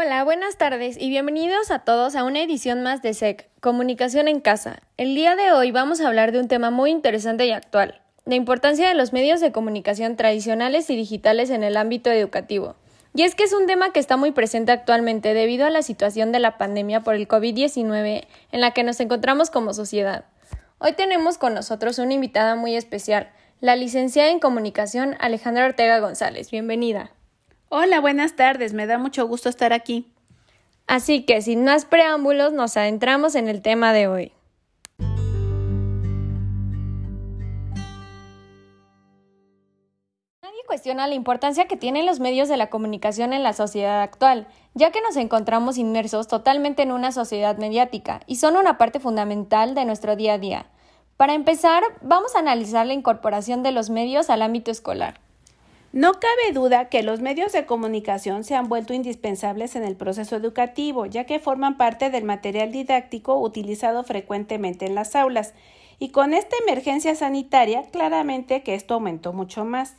Hola, buenas tardes y bienvenidos a todos a una edición más de SEC, Comunicación en Casa. El día de hoy vamos a hablar de un tema muy interesante y actual, la importancia de los medios de comunicación tradicionales y digitales en el ámbito educativo. Y es que es un tema que está muy presente actualmente debido a la situación de la pandemia por el COVID-19 en la que nos encontramos como sociedad. Hoy tenemos con nosotros una invitada muy especial, la licenciada en comunicación Alejandra Ortega González. Bienvenida. Hola, buenas tardes, me da mucho gusto estar aquí. Así que, sin más preámbulos, nos adentramos en el tema de hoy. Nadie cuestiona la importancia que tienen los medios de la comunicación en la sociedad actual, ya que nos encontramos inmersos totalmente en una sociedad mediática y son una parte fundamental de nuestro día a día. Para empezar, vamos a analizar la incorporación de los medios al ámbito escolar. No cabe duda que los medios de comunicación se han vuelto indispensables en el proceso educativo, ya que forman parte del material didáctico utilizado frecuentemente en las aulas, y con esta emergencia sanitaria claramente que esto aumentó mucho más.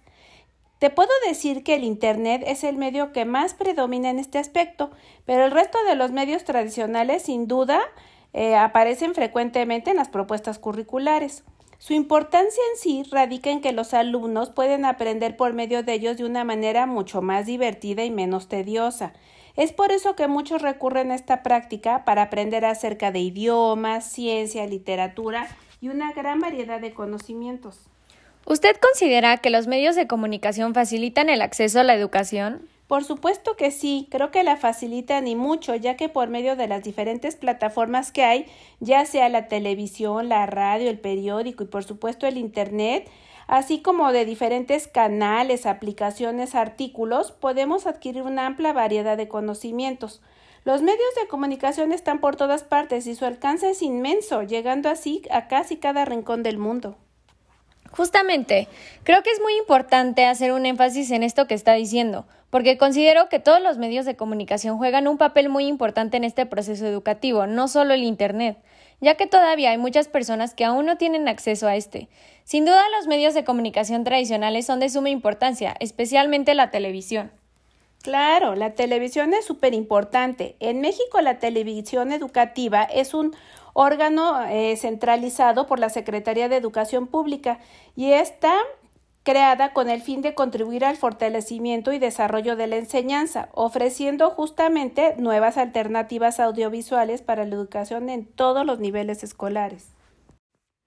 Te puedo decir que el Internet es el medio que más predomina en este aspecto, pero el resto de los medios tradicionales sin duda eh, aparecen frecuentemente en las propuestas curriculares. Su importancia en sí radica en que los alumnos pueden aprender por medio de ellos de una manera mucho más divertida y menos tediosa. Es por eso que muchos recurren a esta práctica para aprender acerca de idiomas, ciencia, literatura y una gran variedad de conocimientos. ¿Usted considera que los medios de comunicación facilitan el acceso a la educación? Por supuesto que sí, creo que la facilitan y mucho, ya que por medio de las diferentes plataformas que hay, ya sea la televisión, la radio, el periódico y por supuesto el Internet, así como de diferentes canales, aplicaciones, artículos, podemos adquirir una amplia variedad de conocimientos. Los medios de comunicación están por todas partes y su alcance es inmenso, llegando así a casi cada rincón del mundo. Justamente, creo que es muy importante hacer un énfasis en esto que está diciendo, porque considero que todos los medios de comunicación juegan un papel muy importante en este proceso educativo, no solo el Internet, ya que todavía hay muchas personas que aún no tienen acceso a este. Sin duda los medios de comunicación tradicionales son de suma importancia, especialmente la televisión. Claro, la televisión es súper importante. En México la televisión educativa es un órgano eh, centralizado por la Secretaría de Educación Pública y está creada con el fin de contribuir al fortalecimiento y desarrollo de la enseñanza, ofreciendo justamente nuevas alternativas audiovisuales para la educación en todos los niveles escolares.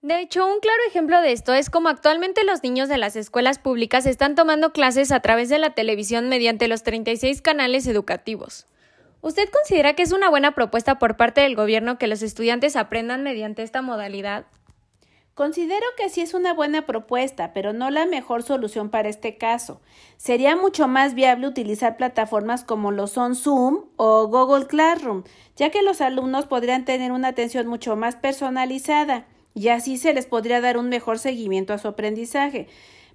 De hecho, un claro ejemplo de esto es como actualmente los niños de las escuelas públicas están tomando clases a través de la televisión mediante los 36 canales educativos. ¿Usted considera que es una buena propuesta por parte del gobierno que los estudiantes aprendan mediante esta modalidad? Considero que sí es una buena propuesta, pero no la mejor solución para este caso. Sería mucho más viable utilizar plataformas como lo son Zoom o Google Classroom, ya que los alumnos podrían tener una atención mucho más personalizada y así se les podría dar un mejor seguimiento a su aprendizaje.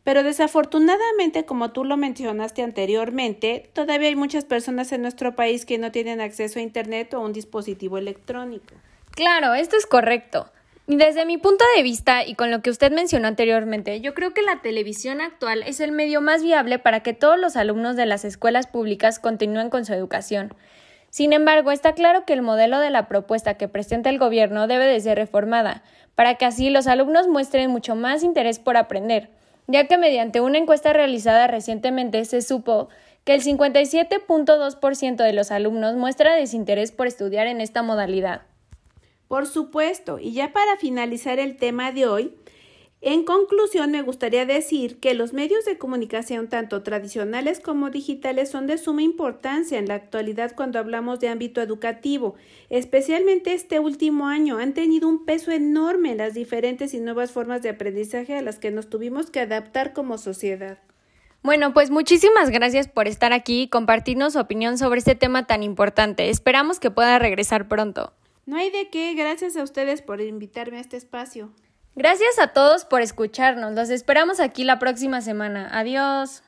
Pero desafortunadamente, como tú lo mencionaste anteriormente, todavía hay muchas personas en nuestro país que no tienen acceso a Internet o a un dispositivo electrónico. Claro, esto es correcto. Desde mi punto de vista y con lo que usted mencionó anteriormente, yo creo que la televisión actual es el medio más viable para que todos los alumnos de las escuelas públicas continúen con su educación. Sin embargo, está claro que el modelo de la propuesta que presenta el gobierno debe de ser reformada, para que así los alumnos muestren mucho más interés por aprender ya que mediante una encuesta realizada recientemente se supo que el 57.2% de los alumnos muestra desinterés por estudiar en esta modalidad. Por supuesto, y ya para finalizar el tema de hoy, en conclusión, me gustaría decir que los medios de comunicación, tanto tradicionales como digitales, son de suma importancia en la actualidad cuando hablamos de ámbito educativo. Especialmente este último año han tenido un peso enorme en las diferentes y nuevas formas de aprendizaje a las que nos tuvimos que adaptar como sociedad. Bueno, pues muchísimas gracias por estar aquí y compartirnos su opinión sobre este tema tan importante. Esperamos que pueda regresar pronto. No hay de qué, gracias a ustedes por invitarme a este espacio. Gracias a todos por escucharnos. Los esperamos aquí la próxima semana. Adiós.